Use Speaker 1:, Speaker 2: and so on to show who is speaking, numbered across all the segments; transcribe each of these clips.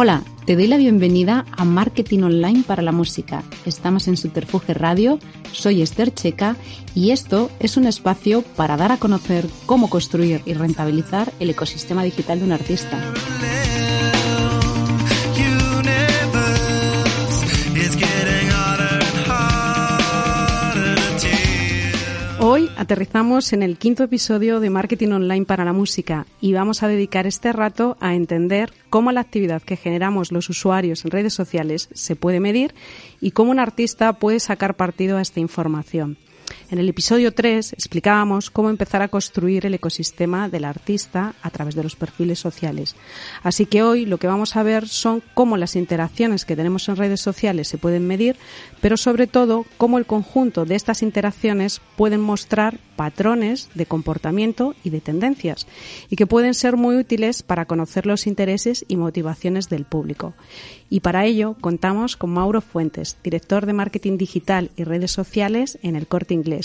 Speaker 1: Hola, te doy la bienvenida a Marketing Online para la Música. Estamos en Subterfuge Radio, soy Esther Checa y esto es un espacio para dar a conocer cómo construir y rentabilizar el ecosistema digital de un artista. Hoy aterrizamos en el quinto episodio de Marketing Online para la Música y vamos a dedicar este rato a entender cómo la actividad que generamos los usuarios en redes sociales se puede medir y cómo un artista puede sacar partido a esta información. En el episodio 3 explicábamos cómo empezar a construir el ecosistema del artista a través de los perfiles sociales. Así que hoy lo que vamos a ver son cómo las interacciones que tenemos en redes sociales se pueden medir, pero sobre todo cómo el conjunto de estas interacciones pueden mostrar patrones de comportamiento y de tendencias y que pueden ser muy útiles para conocer los intereses y motivaciones del público. Y para ello contamos con Mauro Fuentes, director de marketing digital y redes sociales en el Corte Inglés,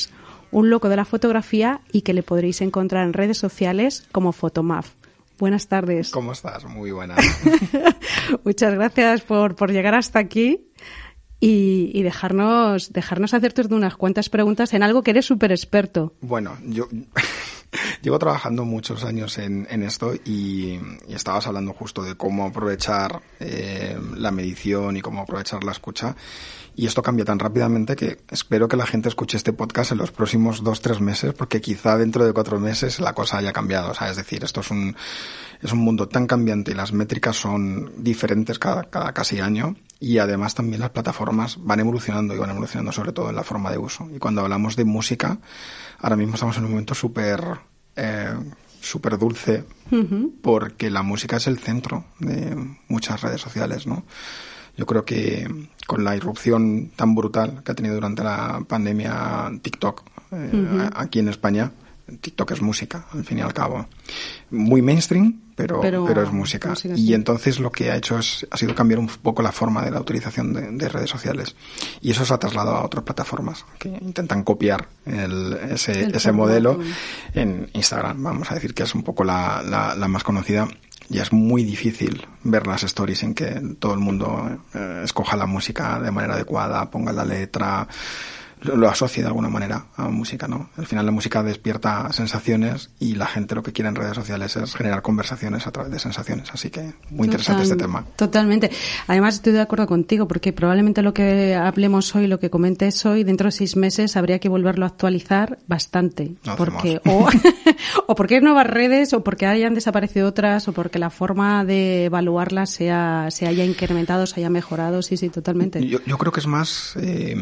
Speaker 1: un loco de la fotografía y que le podréis encontrar en redes sociales como Fotomaf. Buenas tardes.
Speaker 2: ¿Cómo estás? Muy buenas.
Speaker 1: Muchas gracias por, por llegar hasta aquí y, dejarnos, dejarnos hacerte unas cuantas preguntas en algo que eres súper experto.
Speaker 2: Bueno, yo llevo trabajando muchos años en, esto y, estabas hablando justo de cómo aprovechar eh, la medición y cómo aprovechar la escucha. Y esto cambia tan rápidamente que espero que la gente escuche este podcast en los próximos dos, tres meses, porque quizá dentro de cuatro meses la cosa haya cambiado. O sea, es decir, esto es un, es un mundo tan cambiante y las métricas son diferentes cada, cada casi año. Y además también las plataformas van evolucionando y van evolucionando sobre todo en la forma de uso. Y cuando hablamos de música, ahora mismo estamos en un momento súper, eh, súper dulce, porque la música es el centro de muchas redes sociales, ¿no? Yo creo que con la irrupción tan brutal que ha tenido durante la pandemia TikTok eh, aquí en España, TikTok es música, al fin y al cabo. Muy mainstream, pero, pero, es música. y entonces lo que ha hecho es, ha sido cambiar un poco la forma de la utilización de, redes sociales. Y eso se ha trasladado a otras plataformas que intentan copiar ese, ese modelo en Instagram. Vamos a decir que es un poco la, la, la más conocida ya es muy difícil ver las stories en que todo el mundo eh, escoja la música de manera adecuada, ponga la letra, lo, asocie de alguna manera a música, ¿no? Al final la música despierta sensaciones y la gente lo que quiere en redes sociales es generar conversaciones a través de sensaciones. Así que muy interesante este tema.
Speaker 1: Totalmente. Además estoy de acuerdo contigo porque probablemente lo que hablemos hoy, lo que comentes hoy, dentro de seis meses habría que volverlo a actualizar bastante. porque o, o porque hay nuevas redes o porque hayan desaparecido otras o porque la forma de evaluarlas sea, se haya incrementado, se haya mejorado. Sí, sí, totalmente.
Speaker 2: Yo, yo creo que es más eh,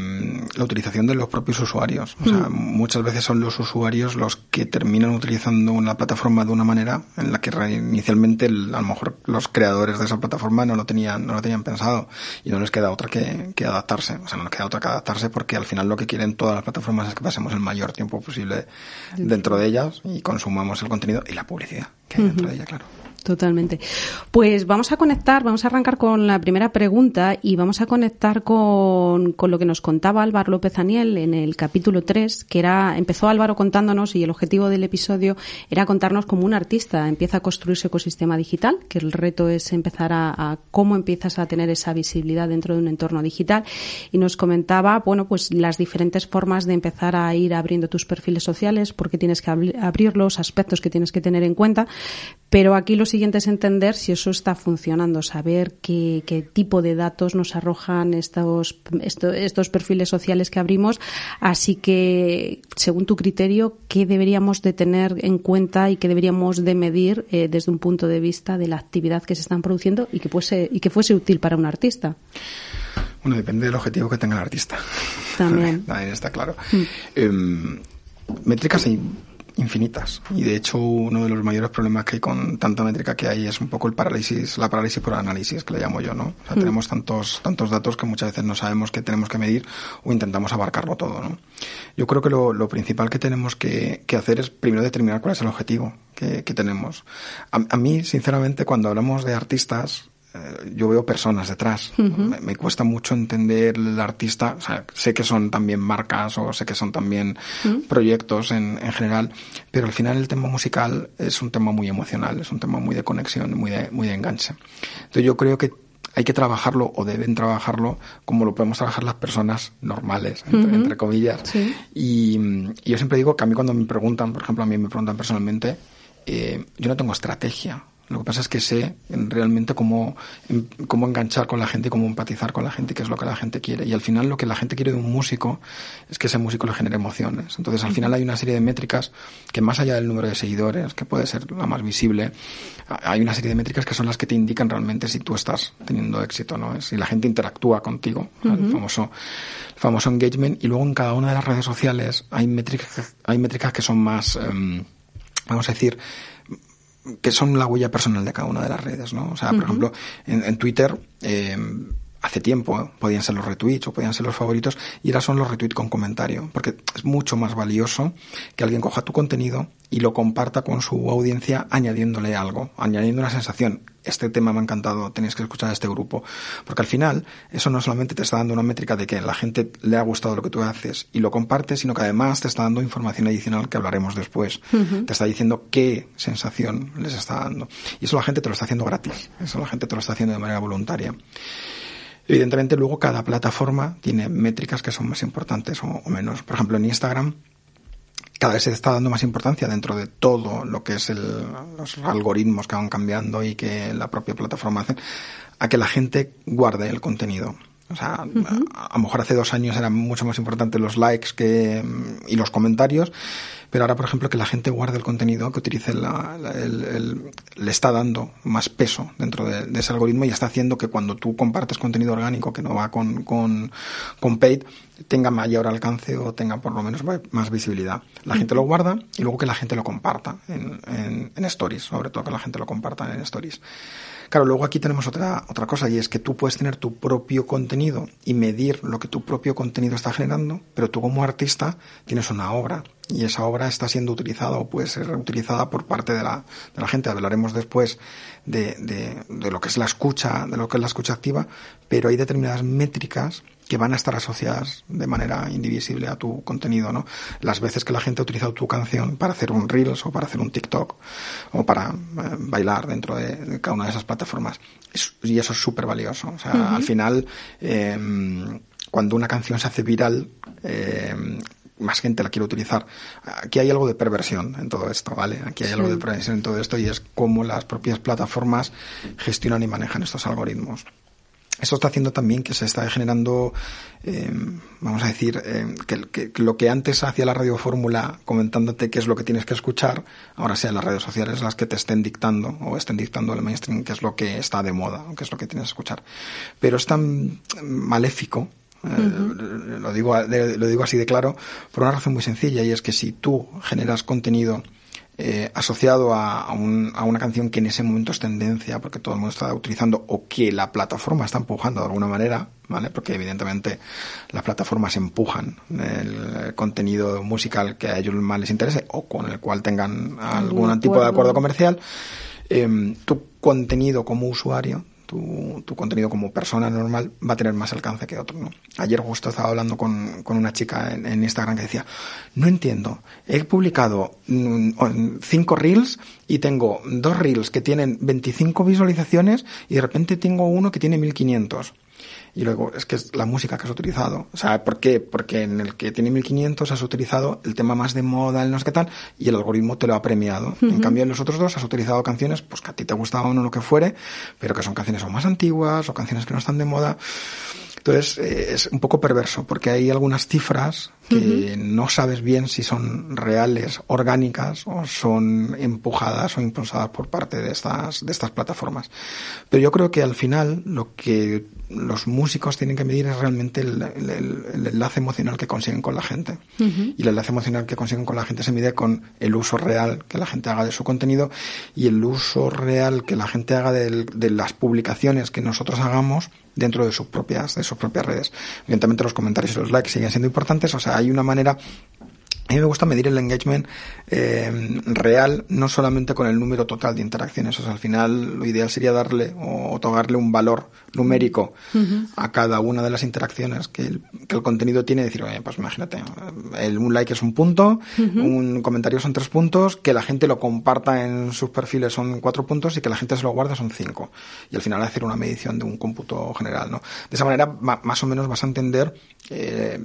Speaker 2: la utilización de los propios usuarios. O sea, mm. muchas veces son los usuarios los que terminan utilizando una plataforma de una manera en la que inicialmente a lo mejor los creadores de esa plataforma no lo tenían, no lo tenían pensado y no les queda otra que, que adaptarse. O sea, no les queda otra que adaptarse porque al final lo que quieren todas las plataformas es que pasemos el mayor tiempo posible dentro de ellas y consumamos el contenido y la publicidad que hay dentro de ella, claro.
Speaker 1: Totalmente. Pues vamos a conectar, vamos a arrancar con la primera pregunta y vamos a conectar con, con, lo que nos contaba Álvaro López Aniel en el capítulo 3, que era, empezó Álvaro contándonos y el objetivo del episodio era contarnos cómo un artista empieza a construir su ecosistema digital, que el reto es empezar a, a cómo empiezas a tener esa visibilidad dentro de un entorno digital y nos comentaba, bueno, pues las diferentes formas de empezar a ir abriendo tus perfiles sociales, porque tienes que abrirlos, aspectos que tienes que tener en cuenta, pero aquí lo siguiente es entender si eso está funcionando, saber qué, qué tipo de datos nos arrojan estos, estos, perfiles sociales que abrimos. Así que, según tu criterio, ¿qué deberíamos de tener en cuenta y qué deberíamos de medir eh, desde un punto de vista de la actividad que se están produciendo y que fuese, y que fuese útil para un artista?
Speaker 2: Bueno, depende del objetivo que tenga el artista.
Speaker 1: También.
Speaker 2: También está claro. Mm. Em, métricas infinitas. Y de hecho, uno de los mayores problemas que hay con tanta métrica que hay es un poco el parálisis, la parálisis por análisis, que le llamo yo, ¿no? O sea, mm. tenemos tantos, tantos datos que muchas veces no sabemos qué tenemos que medir o intentamos abarcarlo todo, ¿no? Yo creo que lo, lo principal que tenemos que, que, hacer es primero determinar cuál es el objetivo que, que tenemos. A, a mí, sinceramente, cuando hablamos de artistas, yo veo personas detrás. me, cuesta mucho entender el artista. O sea, sé que son también marcas o sé que son también proyectos en, en, general, pero al final el tema musical es un tema muy emocional, es un tema muy de conexión, muy de, muy de enganche. Entonces yo creo que hay que trabajarlo o deben trabajarlo como lo podemos trabajar las personas normales, entre, comillas. Y, yo siempre digo que a mí cuando me preguntan, por ejemplo, a mí me preguntan personalmente, eh, yo no tengo estrategia. Lo que pasa es que sé realmente cómo, cómo enganchar con la gente, cómo empatizar con la gente, qué es lo que la gente quiere. Y al final lo que la gente quiere de un músico es que ese músico le genere emociones. Entonces al final hay una serie de métricas que más allá del número de seguidores, que puede ser la más visible, hay una serie de métricas que son las que te indican realmente si tú estás teniendo éxito, ¿no? Si la gente interactúa contigo, el famoso, famoso engagement. Y luego en cada una de las redes sociales hay métricas, hay métricas que son más, em, vamos a decir, que son la huella personal de cada una de las redes, ¿no? O sea, por ejemplo, en, Twitter, eh, hace tiempo podían ser los retweets o podían ser los favoritos y ahora son los retweets con comentario, porque es mucho más valioso que alguien coja tu contenido y lo comparta con su audiencia añadiéndole algo, añadiendo una sensación. Este tema me ha encantado, tenéis que escuchar a este grupo. Porque al final, eso no solamente te está dando una métrica de que la gente le ha gustado lo que tú haces y lo compartes, sino que además te está dando información adicional que hablaremos después. Te está diciendo qué sensación les está dando. Y eso la gente te lo está haciendo gratis. Eso la gente te lo está haciendo de manera voluntaria. Evidentemente luego cada plataforma tiene métricas que son más importantes o, menos. Por ejemplo, en Instagram cada vez se está dando más importancia dentro de todo lo que es el, los algoritmos que van cambiando y que la propia plataforma hace, a que la gente guarde el contenido. O sea, a, a, lo mejor hace dos años eran mucho más importantes los likes que, y los comentarios pero ahora, por ejemplo, que la gente guarde el contenido, que utilice la, el, le está dando más peso dentro de, ese algoritmo y está haciendo que cuando tú compartes contenido orgánico que no va con, con, con paid, tenga mayor alcance o tenga por lo menos más visibilidad. La gente lo guarda y luego que la gente lo comparta en, en, en stories, sobre todo que la gente lo comparta en stories. Claro, luego aquí tenemos otra, otra cosa y es que tú puedes tener tu propio contenido y medir lo que tu propio contenido está generando, pero tú como artista tienes una obra y esa obra está siendo utilizada o puede ser utilizada por parte de la, de la gente. Hablaremos después de, de, de, lo que es la escucha, de lo que es la escucha activa, pero hay determinadas métricas que van a estar asociadas de manera indivisible a tu contenido, ¿no? Las veces que la gente ha utilizado tu canción para hacer un Reels o para hacer un TikTok o para eh, bailar dentro de, cada una de esas plataformas. y eso es súper valioso. O sea, al final, eh, cuando una canción se hace viral, eh, más gente la quiere utilizar. Aquí hay algo de perversión en todo esto, ¿vale? Aquí hay algo de perversión en todo esto y es cómo las propias plataformas gestionan y manejan estos algoritmos. Esto está haciendo también que se está generando, eh, vamos a decir, eh, que, que, lo que antes hacía la radio fórmula comentándote qué es lo que tienes que escuchar, ahora sean las redes sociales las que te estén dictando o estén dictando el mainstream qué es lo que está de moda o qué es lo que tienes que escuchar. Pero es tan maléfico eh, lo, digo, lo digo así de claro, por una razón muy sencilla, y es que si tú generas contenido eh, asociado a, a, un, a, una canción que en ese momento es tendencia, porque todo el mundo está utilizando, o que la plataforma está empujando de alguna manera, ¿vale? Porque evidentemente las plataformas empujan el contenido musical que a ellos más les interese, o con el cual tengan algún tipo de acuerdo comercial. Eh, tu contenido como usuario tu, contenido como persona normal va a tener más alcance que otro. ¿no? Ayer justo estaba hablando con, con una chica en, Instagram que decía, no entiendo, he publicado mm, cinco reels y tengo dos reels que tienen 25 visualizaciones y de repente tengo uno que tiene 1500. Y luego, es que es la música que has utilizado. O sea, ¿por qué? Porque en el que tiene 1500 has utilizado el tema más de moda, el no sé qué tal, y el algoritmo te lo ha premiado. En cambio, en los otros dos has utilizado canciones, pues que a ti te gustaban o lo que fuere, pero que son canciones o más antiguas o canciones que no están de moda. Entonces, eh, es un poco perverso, porque hay algunas cifras que no sabes bien si son reales, orgánicas, o son empujadas o impulsadas por parte de estas, de estas plataformas. Pero yo creo que al final lo que los músicos tienen que medir es realmente el, enlace emocional que consiguen con la gente. Y el enlace emocional que consiguen con la gente se mide con el uso real que la gente haga de su contenido y el uso real que la gente haga de, de las publicaciones que nosotros hagamos dentro de sus propias, de sus propias redes. Evidentemente los comentarios y los likes siguen siendo importantes, o sea, hay una manera a mí me gusta medir el engagement eh, real, no solamente con el número total de interacciones. O sea, al final lo ideal sería darle o otorgarle un valor numérico a cada una de las interacciones que el, que el contenido tiene. Decir, oye, pues imagínate, el, un like es un punto, un comentario son tres puntos, que la gente lo comparta en sus perfiles son cuatro puntos y que la gente se lo guarde son cinco. Y al final hacer una medición de un cómputo general, ¿no? De esa manera, más o menos vas a entender eh,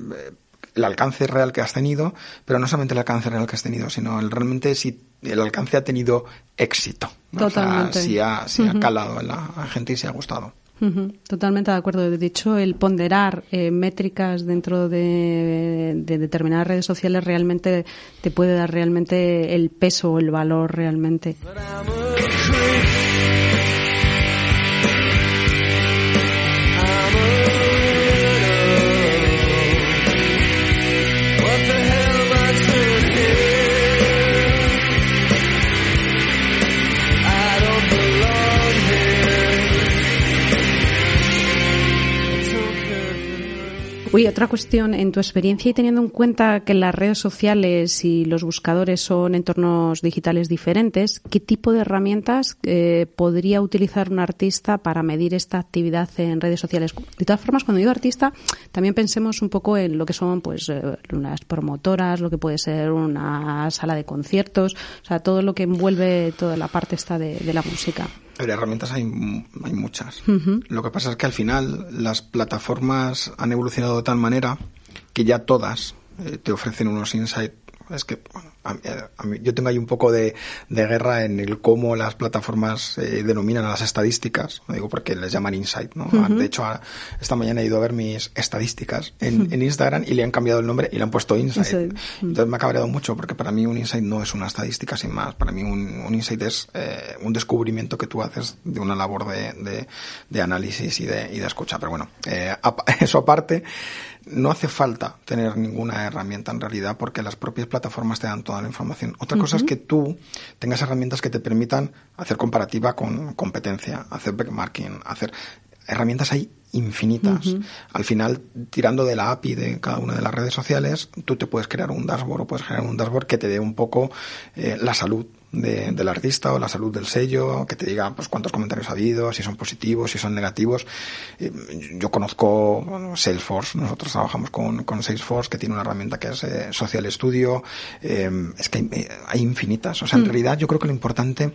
Speaker 2: el alcance real que has tenido, pero no solamente el alcance real que has tenido, sino el, realmente si el alcance ha tenido éxito.
Speaker 1: Totalmente.
Speaker 2: si, ha, si ha, calado en la gente y si ha gustado.
Speaker 1: Totalmente de acuerdo. De hecho, el ponderar eh, métricas dentro de, de, determinadas redes sociales realmente te puede dar realmente el peso o el valor realmente. Otra cuestión, en tu experiencia y teniendo en cuenta que las redes sociales y los buscadores son entornos digitales diferentes, ¿qué tipo de herramientas eh, podría utilizar un artista para medir esta actividad en redes sociales? De todas formas, cuando digo artista, también pensemos un poco en lo que son pues eh, unas promotoras, lo que puede ser una sala de conciertos, o sea, todo lo que envuelve toda la parte esta de, de la música.
Speaker 2: Pero herramientas hay, hay muchas. Lo que pasa es que al final las plataformas han evolucionado de tal manera que ya todas eh, te ofrecen unos insights. Es que, bueno, yo tengo ahí un poco de, guerra en el cómo las plataformas eh, denominan a las estadísticas, lo digo porque les llaman insight, ¿no? De hecho, esta mañana he ido a ver mis estadísticas en, Instagram y le han cambiado el nombre y le han puesto insight. Entonces me ha cabreado mucho porque para mí un insight no es una estadística sin más. Para mí un, insight es eh, un descubrimiento que tú haces de una labor de, de, análisis y de, y de escucha. Pero bueno, eh, eso aparte, no hace falta tener ninguna herramienta en realidad porque las propias plataformas te dan toda la información. Otra cosa es que tú tengas herramientas que te permitan hacer comparativa con competencia, hacer benchmarking, hacer herramientas hay infinitas. Al final, tirando de la API de cada una de las redes sociales, tú te puedes crear un dashboard o puedes crear un dashboard que te dé un poco eh, la salud de, del artista o la salud del sello, que te diga pues cuántos comentarios ha habido, si son positivos, si son negativos. Eh, yo conozco Salesforce, nosotros trabajamos con, con, Salesforce, que tiene una herramienta que es eh, Social Studio. Eh, es que hay, hay, infinitas. O sea, en mm. realidad yo creo que lo importante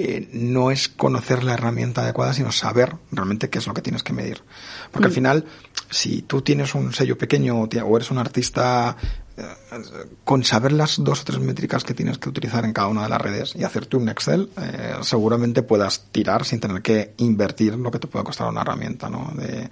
Speaker 2: eh, no es conocer la herramienta adecuada, sino saber realmente qué es lo que tienes que medir. Porque al mm. final, si tú tienes un sello pequeño o eres un artista con saber las dos o tres métricas que tienes que utilizar en cada una de las redes y hacerte un Excel, eh, seguramente puedas tirar sin tener que invertir lo que te puede costar una herramienta ¿no? de,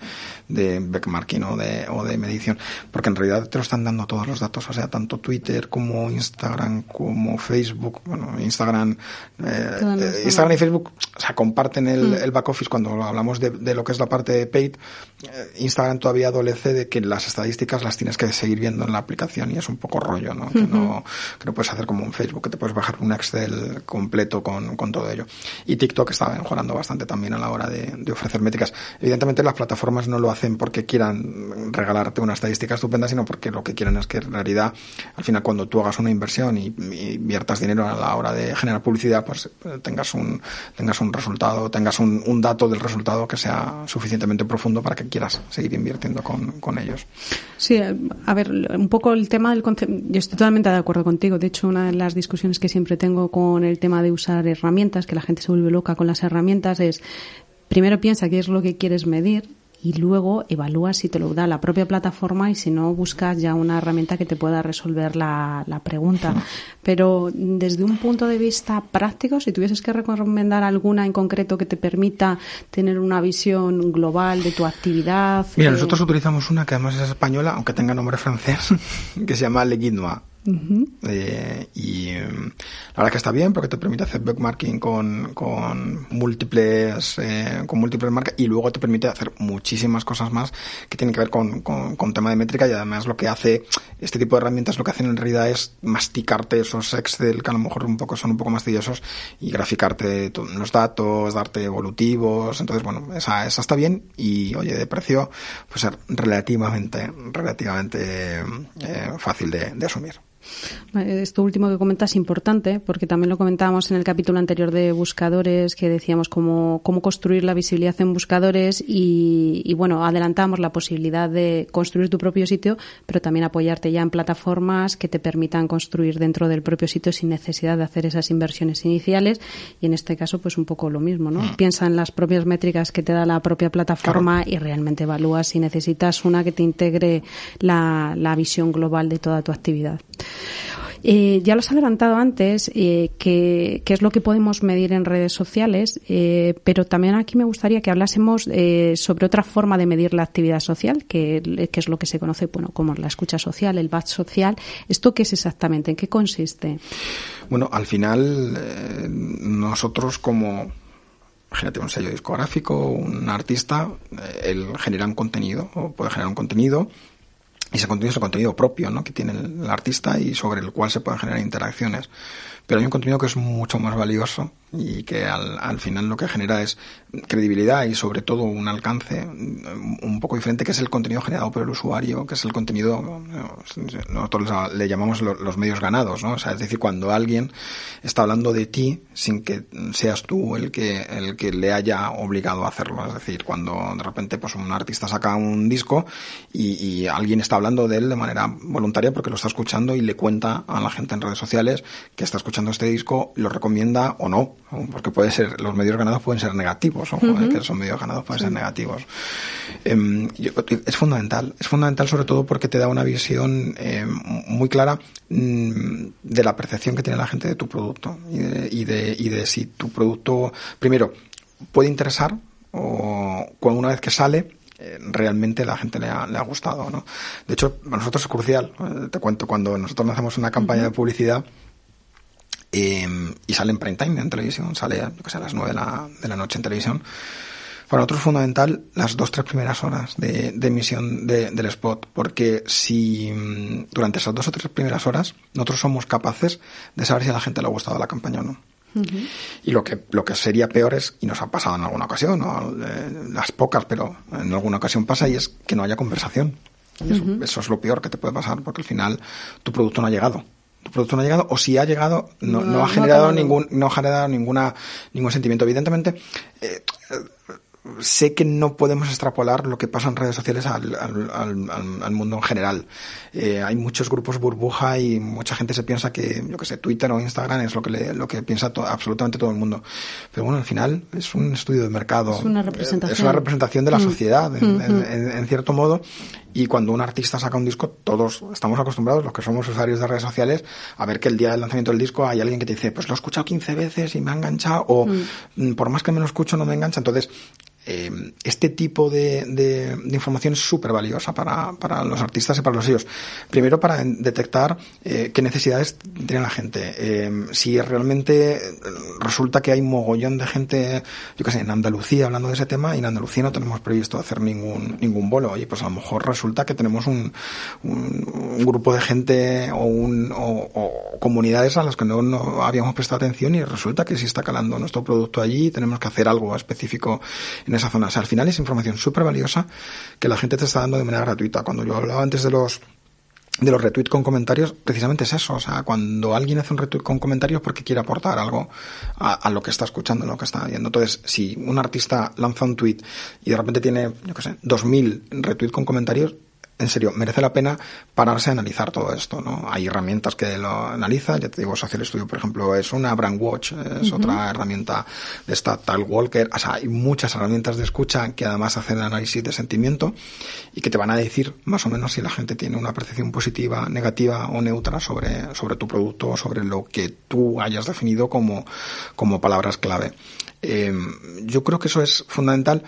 Speaker 2: de benchmarking o de, o de medición. Porque en realidad te lo están dando todos los datos, o sea, tanto Twitter como Instagram como Facebook, bueno, Instagram, eh, eh Instagram y Facebook, o sea, comparten el, mm. el back office cuando hablamos de, de, lo que es la parte de paid. Eh, Instagram todavía adolece de que las estadísticas las tienes que seguir viendo en la aplicación es un poco rollo, ¿no? que, no que no puedes hacer como un Facebook, que te puedes bajar un Excel completo con, con todo ello. Y TikTok está mejorando bastante también a la hora de, de, ofrecer métricas. Evidentemente las plataformas no lo hacen porque quieran regalarte una estadística estupenda, sino porque lo que quieren es que en realidad, al final cuando tú hagas una inversión y, inviertas dinero a la hora de generar publicidad, pues tengas un, tengas un resultado, tengas un, un dato del resultado que sea suficientemente profundo para que quieras seguir invirtiendo con, con ellos.
Speaker 1: Sí, a ver, un poco el tema del concepto, yo estoy totalmente de acuerdo contigo. De hecho, una de las discusiones que siempre tengo con el tema de usar herramientas, que la gente se vuelve loca con las herramientas, es primero piensa qué es lo que quieres medir y luego evalúas si te lo da la propia plataforma y si no buscas ya una herramienta que te pueda resolver la, la pregunta. Pero desde un punto de vista práctico, si tuvieses que recomendar alguna en concreto que te permita tener una visión global de tu actividad.
Speaker 2: Mira, nosotros utilizamos una que además es española, aunque tenga nombre francés, que se llama Leguinois eh, y em, la verdad que está bien porque te permite hacer bookmarking con, con múltiples eh, con múltiples marcas y luego te permite hacer muchísimas cosas más que tienen que ver con, con, tema de métrica y además lo que hace este tipo de herramientas lo que hacen en realidad es masticarte esos Excel que a lo mejor un poco son un poco más tediosos y graficarte los datos, darte evolutivos, entonces bueno, esa, esa está bien y oye de precio pues ser relativamente relativamente eh, fácil de, de asumir.
Speaker 1: Esto último que comentas es importante porque también lo comentábamos en el capítulo anterior de buscadores que decíamos cómo, cómo construir la visibilidad en buscadores y, bueno, adelantamos la posibilidad de construir tu propio sitio, pero también apoyarte ya en plataformas que te permitan construir dentro del propio sitio sin necesidad de hacer esas inversiones iniciales y en este caso pues un poco lo mismo, ¿no? Mm. Piensa en las propias métricas que te da la propia plataforma y realmente evalúas si necesitas una que te integre la, la visión global de toda tu actividad. Eh, ya lo has adelantado antes, eh, que, es lo que podemos medir en redes sociales, eh, pero también aquí me gustaría que hablásemos eh, sobre otra forma de medir la actividad social, que, es lo que se conoce bueno, como la escucha social, el batch social. ¿Esto qué es exactamente? ¿En qué consiste?
Speaker 2: Bueno, al final, nosotros como imagínate un sello discográfico, un artista, él genera un contenido o puede generar un contenido ese contenido es el contenido propio ¿no? que tiene el, artista y sobre el cual se pueden generar interacciones. Pero hay un contenido que es mucho más valioso y que al, al, final lo que genera es credibilidad y sobre todo un alcance un poco diferente que es el contenido generado por el usuario, que es el contenido, nosotros le llamamos los medios ganados, ¿no? O sea, es decir, cuando alguien está hablando de ti sin que seas tú el que, el que le haya obligado a hacerlo. Es decir, cuando de repente pues un artista saca un disco y, y alguien está hablando de él de manera voluntaria porque lo está escuchando y le cuenta a la gente en redes sociales que está escuchando este disco, lo recomienda o no porque puede ser, los medios ganados pueden ser negativos, o que son medios ganados pueden ser negativos. Em, es fundamental, es fundamental sobre todo porque te da una visión em, muy clara mm, de la percepción que tiene la gente de tu producto y de, y de, y de si tu producto, primero, puede interesar o cuando una vez que sale eh, realmente la gente le ha, le ha gustado. ¿no? De hecho, para nosotros es crucial. Eh, te cuento, cuando nosotros hacemos una campaña de publicidad, Em, y sale en prime time en televisión, sale a las 9 de la, de la noche en televisión. Para nosotros es fundamental las dos, tres primeras horas de, emisión del spot, porque si mm, durante esas dos o tres primeras horas nosotros somos capaces de saber si a la gente le ha gustado la campaña o no. Y lo que, lo que sería peor es, y nos ha pasado en alguna ocasión, eh, las pocas, pero en alguna ocasión pasa, y es que no haya conversación. eso es lo peor que te puede pasar, porque al final tu producto no ha llegado tu producto no ha llegado o si ha llegado no, no, ha generado ningún no ha generado ninguna ningún sentimiento evidentemente eh, sé que no podemos extrapolar lo que pasa en redes sociales al, al, al, mundo en general. Eh, hay muchos grupos burbuja y mucha gente se piensa que, yo que sé, Twitter o Instagram es lo que, le, lo que piensa absolutamente todo el mundo. Pero bueno, al final es un estudio de mercado.
Speaker 1: Es una representación.
Speaker 2: Es una representación de la mm. sociedad, mm, mm. en, en, cierto modo. Y cuando un artista saca un disco, todos estamos acostumbrados, los que somos usuarios de redes sociales, a ver que el día del lanzamiento del disco hay alguien que te dice, pues lo he escuchado 15 veces y me ha enganchado, o por más que me lo escucho no me engancha. Entonces, eh, este tipo de, de, información es súper valiosa para, para, los artistas y para los sellos. Primero para detectar eh, qué necesidades tiene la gente. Eh, si realmente resulta que hay mogollón de gente, yo qué sé, en Andalucía hablando de ese tema y en Andalucía no tenemos previsto hacer ningún, ningún bolo. Y pues a lo mejor resulta que tenemos un, un, grupo de gente o, un, o, comunidades a las que no, no habíamos prestado atención y resulta que sí está calando nuestro producto allí tenemos que hacer algo específico en esa zona. O sea, al final es información súper valiosa que la gente te está dando de manera gratuita. Cuando yo hablaba antes de los de los retweets con comentarios, precisamente es eso. O sea, cuando alguien hace un retweet con comentarios porque quiere aportar algo a, lo que está escuchando, a lo que está viendo. Entonces, si un artista lanza un tweet y de repente tiene, yo qué sé, 2000 retweets con comentarios, en serio, merece la pena pararse a analizar todo esto, ¿no? Hay herramientas que lo analizan, ya te digo, Social Studio, por ejemplo, es una Brand Watch, es otra herramienta de esta Tal Walker, o sea, hay muchas herramientas de escucha que además hacen análisis de sentimiento y que te van a decir más o menos si la gente tiene una percepción positiva, negativa o neutra sobre, sobre tu producto o sobre lo que tú hayas definido como, como palabras clave. Eh, yo creo que eso es fundamental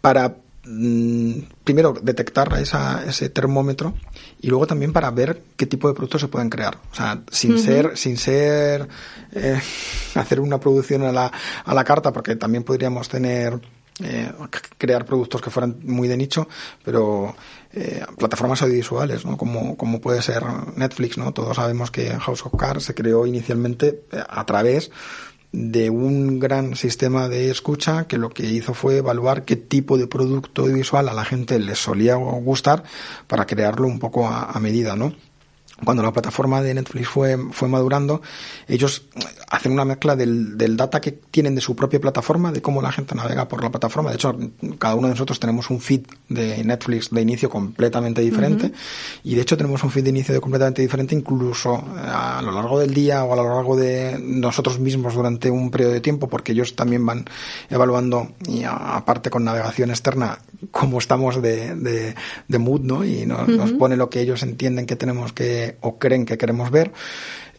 Speaker 2: para primero detectar esa, ese termómetro y luego también para ver qué tipo de productos se pueden crear. O sea, sin ser, sin ser eh, hacer una producción a la, a la carta, porque también podríamos tener eh, crear productos que fueran muy de nicho, pero eh, plataformas audiovisuales, ¿no? Como, como puede ser Netflix, ¿no? Todos sabemos que House of Cards se creó inicialmente a través de un gran sistema de escucha que lo que hizo fue evaluar qué tipo de producto audiovisual a la gente le solía gustar para crearlo un poco a, medida, ¿no? Cuando la plataforma de Netflix fue, fue madurando, ellos hacen una mezcla del, del, data que tienen de su propia plataforma, de cómo la gente navega por la plataforma. De hecho, cada uno de nosotros tenemos un feed de Netflix de inicio completamente diferente. Y de hecho tenemos un feed de inicio de completamente diferente incluso a lo largo del día o a lo largo de nosotros mismos durante un periodo de tiempo, porque ellos también van evaluando, y aparte con navegación externa, cómo estamos de, de, de mood, ¿no? Y nos, nos pone lo que ellos entienden que tenemos que o creen que queremos ver.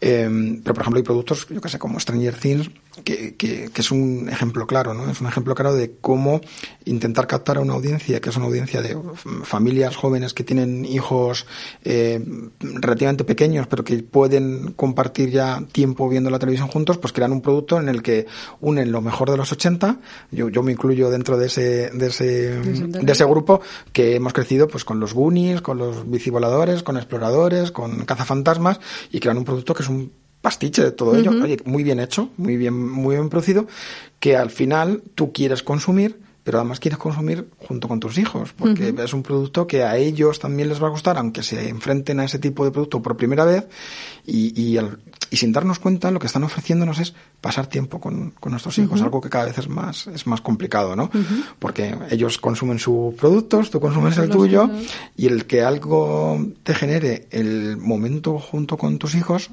Speaker 2: Eh, pero, por ejemplo, hay productos, yo que sé, como Stranger Things, que, que, que, es un ejemplo claro, ¿no? Es un ejemplo claro de cómo intentar captar a una audiencia, que es una audiencia de familias jóvenes que tienen hijos eh, relativamente pequeños, pero que pueden compartir ya tiempo viendo la televisión juntos, pues crean un producto en el que unen lo mejor de los 80, yo, yo me incluyo dentro de ese, de ese, de ese grupo, que hemos crecido pues con los Goonies, con los bicivoladores, con exploradores, con cazafantasmas, y crean un producto que es un pastiche de todo uh -huh. ello, oye, muy bien hecho, muy bien, muy bien producido, que al final tú quieres consumir, pero además quieres consumir junto con tus hijos, porque uh -huh. es un producto que a ellos también les va a gustar, aunque se enfrenten a ese tipo de producto por primera vez, y, y, el, y sin darnos cuenta lo que están ofreciéndonos es pasar tiempo con, con nuestros hijos, uh -huh. algo que cada vez es más, es más complicado, ¿no? Porque ellos consumen sus productos, tú consumes el tuyo, y el que algo te genere el momento junto con tus hijos,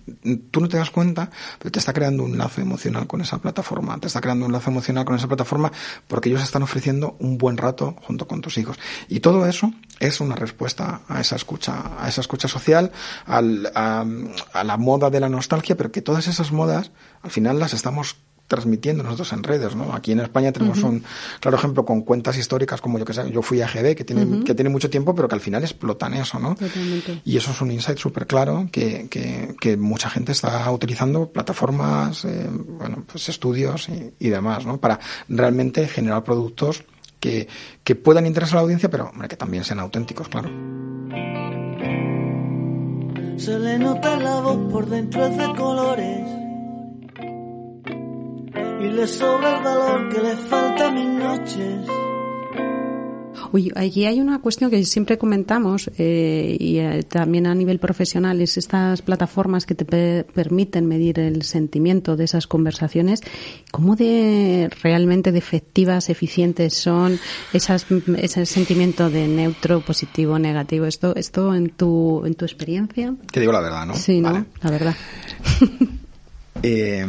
Speaker 2: tú no te das cuenta, pero te está creando un lazo emocional con esa plataforma, te está creando un lazo emocional con esa plataforma porque ellos están ofreciendo ofreciendo un buen rato junto con tus hijos. Y todo eso es una respuesta a esa escucha, a esa escucha social, al, a, a la moda de la nostalgia, pero que todas esas modas al final las estamos transmitiendo nosotros en redes, ¿no? Aquí en España tenemos uh -huh. un claro ejemplo con cuentas históricas como yo que sé, yo fui a GB, que tiene, uh -huh. que tiene mucho tiempo, pero que al final explotan eso, ¿no?
Speaker 1: Totalmente.
Speaker 2: Y eso es un insight súper claro que, que, que, mucha gente está utilizando plataformas, eh, bueno, pues estudios y, y, demás, ¿no? Para realmente generar productos que, que puedan interesar a la audiencia, pero hombre, que también sean auténticos, claro.
Speaker 3: Se le nota la voz por dentro de colores y le sobra el valor que le falta a mis noches.
Speaker 1: Uy, aquí hay una cuestión que siempre comentamos eh, y eh, también a nivel profesional es estas plataformas que te pe permiten medir el sentimiento de esas conversaciones. ¿Cómo de realmente de efectivas, eficientes son esas, ese sentimiento de neutro, positivo, negativo? Esto, esto en tu en tu experiencia.
Speaker 2: Te digo la verdad, ¿no?
Speaker 1: Sí, ¿no? Vale. La verdad.
Speaker 2: Eh,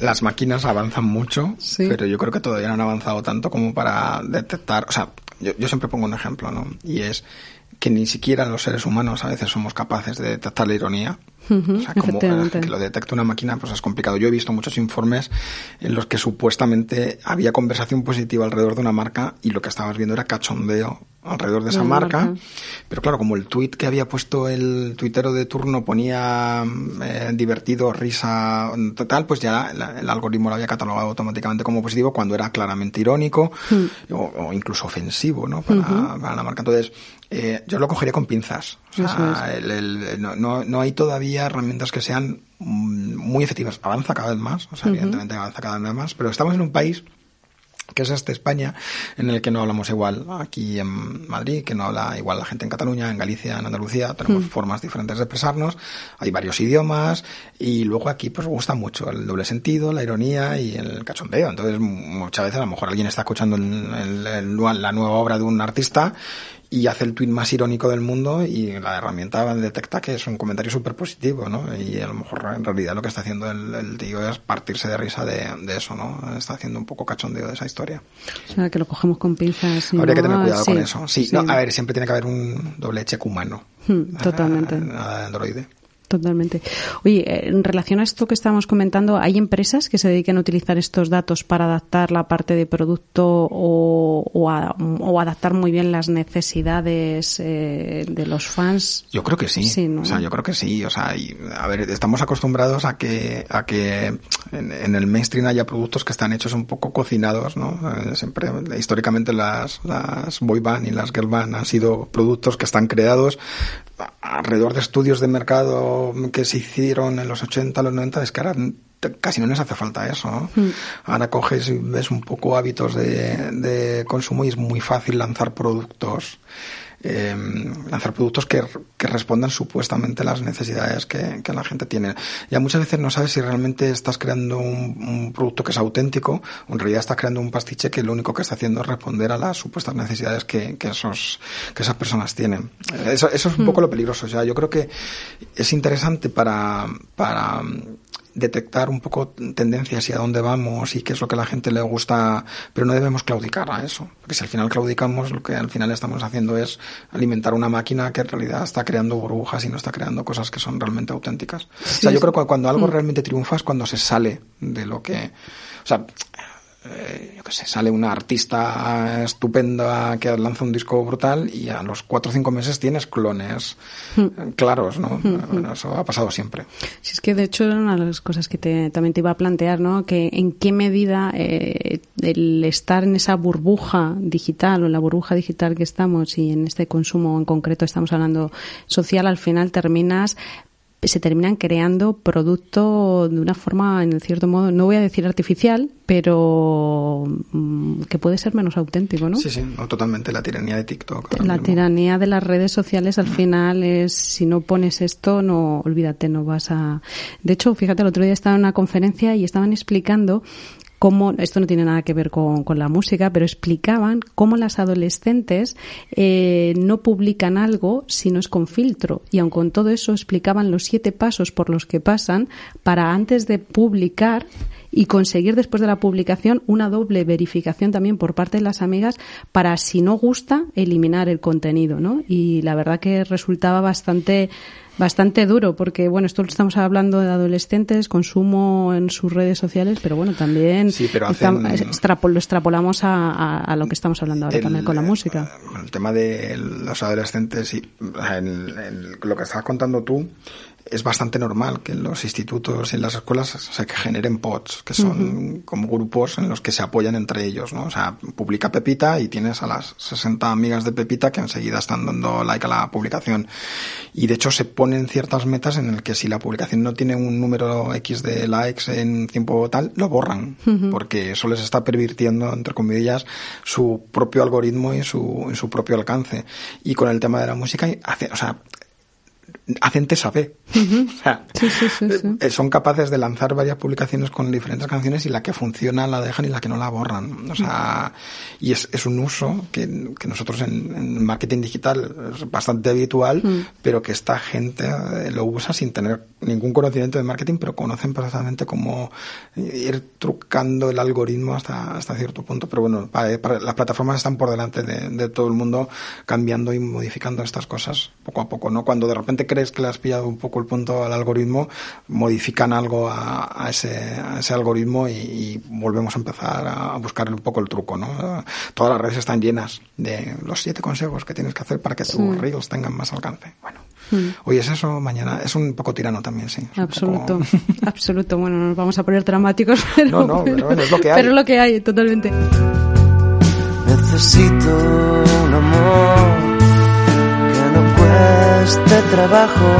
Speaker 2: las máquinas avanzan mucho, sí. pero yo creo que todavía no han avanzado tanto como para detectar, o sea, yo, yo siempre pongo un ejemplo, ¿no? Y es que ni siquiera los seres humanos a veces somos capaces de detectar la ironía.
Speaker 1: Uh -huh,
Speaker 2: o sea, como que lo detecte una máquina, pues es complicado. Yo he visto muchos informes en los que supuestamente había conversación positiva alrededor de una marca y lo que estabas viendo era cachondeo alrededor de esa marca.
Speaker 1: marca.
Speaker 2: Pero claro, como el tweet que había puesto el tuitero de turno ponía eh, divertido, risa, total, pues ya la, el algoritmo lo había catalogado automáticamente como positivo cuando era claramente irónico
Speaker 1: uh
Speaker 2: o, o, incluso ofensivo, ¿no? Para, uh -huh. para la marca. Entonces, eh, yo lo cogería con pinzas. O sea, es. el, el, no, no, no, hay todavía herramientas que sean muy efectivas. Avanza cada vez más, o sea, uh -huh. evidentemente avanza cada vez más, pero estamos en un país que es este España, en el que no hablamos igual aquí en Madrid, que no habla igual la gente en Cataluña, en Galicia, en Andalucía, tenemos mm. formas diferentes de expresarnos, hay varios idiomas, y luego aquí pues gusta mucho el doble sentido, la ironía y el cachondeo. Entonces, muchas veces a lo mejor alguien está escuchando el, el, el, la nueva obra de un artista y hace el tweet más irónico del mundo y la herramienta detecta que es un comentario súper positivo, ¿no? Y a lo mejor en realidad lo que está haciendo el, el tío es partirse de risa de, de, eso, ¿no? Está haciendo un poco cachondeo de esa historia.
Speaker 1: O sea, que lo cogemos con pinzas.
Speaker 2: Habría no, que tener cuidado sí, con eso. Sí, sí. No, a ver, siempre tiene que haber un doble check humano.
Speaker 1: Hmm, totalmente. Totalmente. Oye, en relación a esto que estábamos comentando, ¿hay empresas que se dediquen a utilizar estos datos para adaptar la parte de producto o, o, a, o adaptar muy bien las necesidades eh, de los fans?
Speaker 2: Yo creo que sí. sí ¿no? O sea, yo creo que sí. O sea, y, a ver, estamos acostumbrados a que, a que en, en, el mainstream haya productos que están hechos un poco cocinados, ¿no? Eh, siempre, históricamente las, las boy band y las girl band han sido productos que están creados alrededor de estudios de mercado que se hicieron en los 80, los 90, es que ahora casi no les hace falta eso. ¿no? Mm. Ahora coges y ves un poco hábitos de, de, consumo y es muy fácil lanzar productos em, lanzar productos que, que, respondan supuestamente a las necesidades que, que, la gente tiene. Ya muchas veces no sabes si realmente estás creando un, un, producto que es auténtico o en realidad estás creando un pastiche que lo único que está haciendo es responder a las supuestas necesidades que, que esos, que esas personas tienen. Eso, eso es un poco lo peligroso. O sea, yo creo que es interesante para, para detectar un poco tendencias y a dónde vamos y qué es lo que a la gente le gusta, pero no debemos claudicar a eso, porque si al final claudicamos, lo que al final estamos haciendo es alimentar una máquina que en realidad está creando burbujas y no está creando cosas que son realmente auténticas. Sí, o sea, yo creo que cuando algo mm. realmente triunfa es cuando se sale de lo que, o sea, eh, yo qué sé, sale una artista estupenda que lanza un disco brutal y a los cuatro o cinco meses tienes clones hmm. claros, ¿no? Hmm, hmm. eso ha pasado siempre.
Speaker 1: Sí, es que de hecho era una de las cosas que te, también te iba a plantear, ¿no? Que en qué medida eh, el estar en esa burbuja digital o en la burbuja digital que estamos y en este consumo en concreto estamos hablando social, al final terminas se terminan creando productos de una forma, en cierto modo, no voy a decir artificial, pero mm, que puede ser menos auténtico, ¿no?
Speaker 2: Sí, sí, totalmente. La tiranía de TikTok.
Speaker 1: La tiranía de las redes sociales al final es, si no pones esto, no, olvídate, no vas a... De hecho, fíjate, el otro día estaba en una conferencia y estaban explicando cómo, esto no tiene nada que ver con, con la música, pero explicaban cómo las adolescentes eh, no publican algo si no es con filtro. Y aun con todo eso explicaban los siete pasos por los que pasan para antes de publicar y conseguir después de la publicación una doble verificación también por parte de las amigas para si no gusta eliminar el contenido, ¿no? Y la verdad que resultaba bastante bastante duro porque bueno esto lo estamos hablando de adolescentes consumo en sus redes sociales pero bueno también
Speaker 2: sí, pero
Speaker 1: lo extrapolamos a, a, lo que estamos hablando ahora también con la música.
Speaker 2: el tema de los adolescentes y lo que estabas contando tú es bastante normal que en los institutos y en las escuelas se generen pods, que son como grupos en los que se apoyan entre ellos, ¿no? O sea, publica Pepita y tienes a las 60 amigas de Pepita que enseguida están dando like a la publicación. Y de hecho se ponen ciertas metas en el que si la publicación no tiene un número X de likes en tiempo tal, lo borran, porque eso les está pervirtiendo, entre comillas, su propio algoritmo y su, su propio alcance. Y con el tema de la música, hace, o sea, hacen sabe. o sea, eh, son capaces de lanzar varias publicaciones con diferentes canciones y la que funciona la dejan y la que no la borran. O sea, y es, es un uso que, que nosotros en, marketing digital es bastante habitual, pero que esta gente eh, lo usa sin tener ningún conocimiento de marketing, pero conocen perfectamente cómo ir trucando el algoritmo hasta, hasta cierto punto. Pero bueno, las plataformas están por delante de, de todo el mundo cambiando y modificando estas cosas poco a poco, ¿no? Cuando de repente crees que le has pillado un poco el punto al algoritmo, modifican algo a, ese, ese, algoritmo y, volvemos a empezar a buscar un poco el truco, ¿no? Todas las redes están llenas de los siete consejos que tienes que hacer para que tus reels tengan más alcance. Bueno. Hmm. Hoy es eso, mañana es un poco tirano también, sí.
Speaker 1: Absoluto, absoluto. Bueno, nos vamos a poner dramáticos, pero,
Speaker 2: no, no, pero, es lo que hay.
Speaker 1: Pero es lo que hay, totalmente.
Speaker 3: Necesito un amor que no cueste trabajo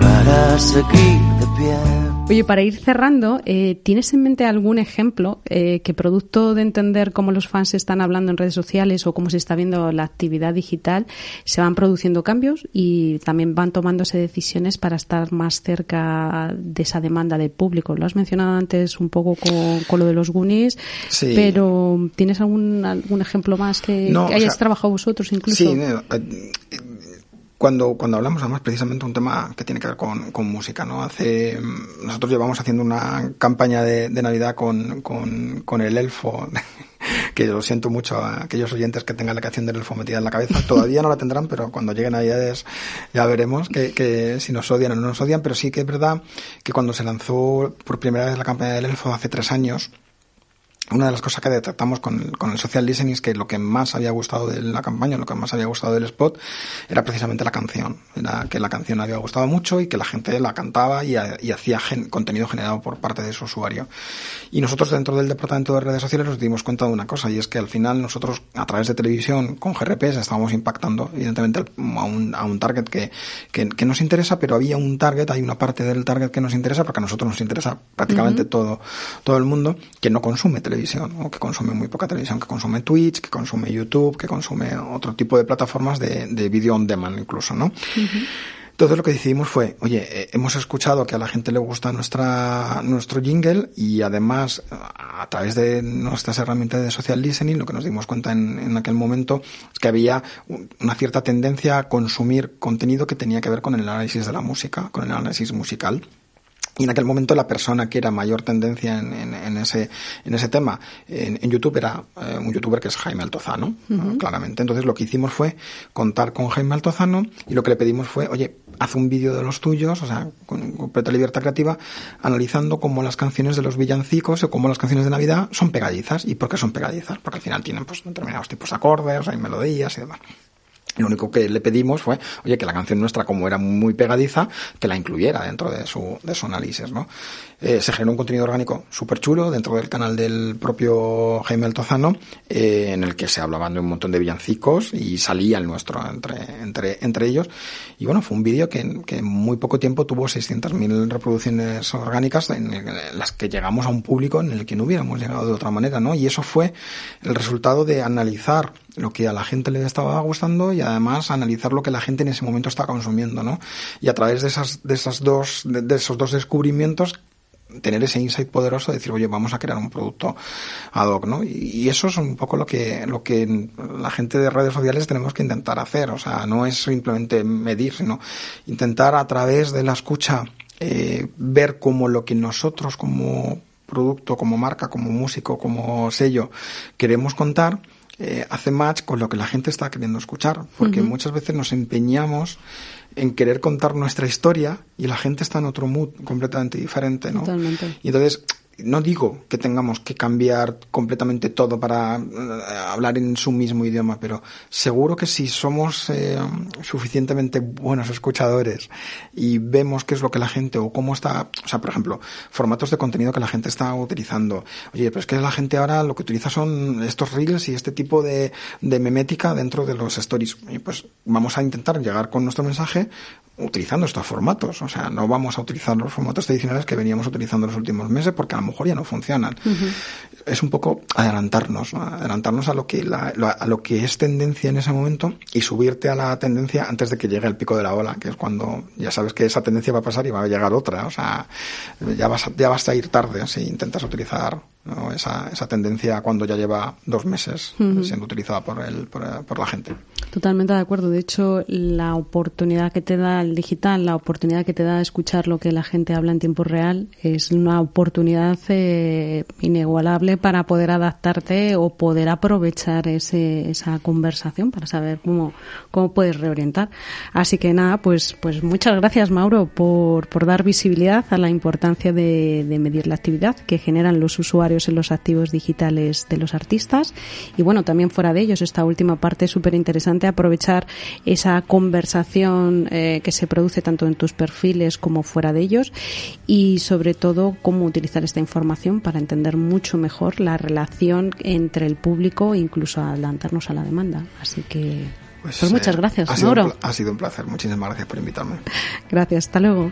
Speaker 3: para seguir de pie.
Speaker 1: Oye, para ir cerrando, eh, ¿tienes en mente algún ejemplo eh, que producto de entender cómo los fans están hablando en redes sociales o cómo se está viendo la actividad digital, se van produciendo cambios y también van tomándose decisiones para estar más cerca de esa demanda del público? Lo has mencionado antes un poco con, lo de los Goonies, pero ¿tienes algún, algún ejemplo más que, hayáis trabajado vosotros incluso?
Speaker 2: Sí, eh, cuando, cuando hablamos además precisamente un tema que tiene que ver con, con música, ¿no? Hace, nosotros llevamos haciendo una campaña de, de Navidad con, con, con el elfo, que lo siento mucho a aquellos oyentes que tengan la canción del elfo metida en la cabeza. Todavía no la tendrán, pero cuando lleguen Navidades ya veremos que, que si nos odian o no nos odian, pero sí que es verdad que cuando se lanzó por primera vez la campaña del elfo hace tres años, una de las cosas que detectamos con el, con el social listening es que lo que más había gustado de la campaña, lo que más había gustado del spot, era precisamente la canción. Era que la canción había gustado mucho y que la gente la cantaba y, y hacía contenido generado por parte de su usuario. Y nosotros dentro del departamento de redes sociales nos dimos cuenta de una cosa y es que al final nosotros a través de televisión con GRPs estábamos impactando evidentemente a un, a un target que, que, que, nos interesa, pero había un target, hay una parte del target que nos interesa porque a nosotros nos interesa prácticamente todo, todo el mundo que no consume televisión televisión, o que consume muy poca televisión, que consume Twitch, que consume YouTube, que consume otro tipo de plataformas de, de video on demand incluso, ¿no? Entonces lo que decidimos fue, oye, eh, hemos escuchado que a la gente le gusta nuestra, nuestro jingle y además a través de nuestras herramientas de social listening lo que nos dimos cuenta en, en aquel momento es que había una cierta tendencia a consumir contenido que tenía que ver con el análisis de la música, con el análisis musical. Y en aquel momento la persona que era mayor tendencia en, en, en ese, en ese tema en, en YouTube era eh, un youtuber que es Jaime Altozano, claramente. Entonces lo que hicimos fue contar con Jaime Altozano y lo que le pedimos fue, oye, haz un vídeo de los tuyos, o sea, con completa libertad creativa, analizando cómo las canciones de los villancicos o cómo las canciones de Navidad son pegadizas. ¿Y por qué son pegadizas? Porque al final tienen pues determinados tipos de acordes, hay melodías y demás. Lo único que le pedimos fue, oye, que la canción nuestra, como era muy pegadiza, que la incluyera dentro de su, de su análisis, ¿no? Eh, se generó un contenido orgánico súper chulo dentro del canal del propio Jaime Altozano, eh, en el que se hablaban de un montón de villancicos y salía el nuestro entre, entre, entre ellos. Y bueno, fue un vídeo que, que en muy poco tiempo tuvo 600.000 reproducciones orgánicas en, en, las que llegamos a un público en el que no hubiéramos llegado de otra manera, ¿no? Y eso fue el resultado de analizar lo que a la gente le estaba gustando y además analizar lo que la gente en ese momento está consumiendo, ¿no? Y a través de esas, de esas dos, de, de esos dos descubrimientos tener ese insight poderoso de decir, oye, vamos a crear un producto ad hoc, ¿no? Y, eso es un poco lo que, lo que la gente de redes sociales tenemos que intentar hacer. O sea, no es simplemente medir, sino intentar a través de la escucha eh, ver cómo lo que nosotros como producto, como marca, como músico, como sello queremos contar, eh, hace match con lo que la gente está queriendo escuchar, porque uh -huh. muchas veces nos empeñamos en querer contar nuestra historia y la gente está en otro mood completamente diferente, ¿no?
Speaker 1: Totalmente.
Speaker 2: Y entonces no digo que tengamos que cambiar completamente todo para uh, hablar en su mismo idioma, pero seguro que si somos eh, suficientemente buenos escuchadores y vemos qué es lo que la gente o cómo está, o sea, por ejemplo, formatos de contenido que la gente está utilizando. Oye, pero es que la gente ahora lo que utiliza son estos reels y este tipo de, de memética dentro de los stories. Y pues vamos a intentar llegar con nuestro mensaje utilizando estos formatos. O sea, no vamos a utilizar los formatos tradicionales que veníamos utilizando los últimos meses porque a lo mejor ya no funcionan. Uh -huh. Es un poco adelantarnos, ¿no? adelantarnos a lo que la, a lo que es tendencia en ese momento y subirte a la tendencia antes de que llegue el pico de la ola, que es cuando ya sabes que esa tendencia va a pasar y va a llegar otra. O sea, ya vas a, ya vas a ir tarde si intentas utilizar ¿no? esa, esa tendencia cuando ya lleva dos meses uh -huh. siendo utilizada por, el, por, por la gente.
Speaker 1: Totalmente de acuerdo. De hecho, la oportunidad que te da el digital, la oportunidad que te da escuchar lo que la gente habla en tiempo real, es una oportunidad eh, inigualable para poder adaptarte o poder aprovechar ese, esa conversación para saber cómo, cómo puedes reorientar. Así que nada, pues, pues muchas gracias, Mauro, por, por dar visibilidad a la importancia de, de medir la actividad que generan los usuarios en los activos digitales de los artistas. Y bueno, también fuera de ellos, esta última parte es súper interesante aprovechar esa conversación eh, que se produce tanto en tus perfiles como fuera de ellos y sobre todo cómo utilizar esta información para entender mucho mejor la relación entre el público e incluso adelantarnos a la demanda. Así que pues, pues muchas gracias,
Speaker 2: ha
Speaker 1: Mauro.
Speaker 2: Sido ha sido un placer. Muchísimas gracias por invitarme.
Speaker 1: Gracias. Hasta luego.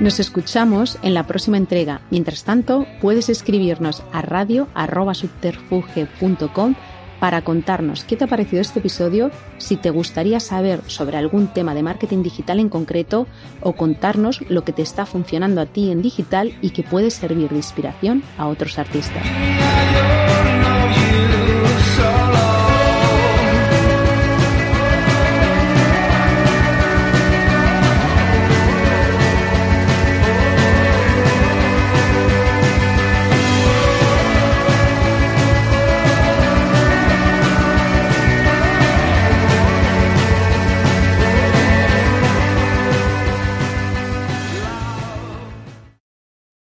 Speaker 1: Nos escuchamos en la próxima entrega. Mientras tanto, puedes escribirnos a radio.subterfuge.com para contarnos qué te ha parecido este episodio, si te gustaría saber sobre algún tema de marketing digital en concreto o contarnos lo que te está funcionando a ti en digital y que puede servir de inspiración a otros artistas.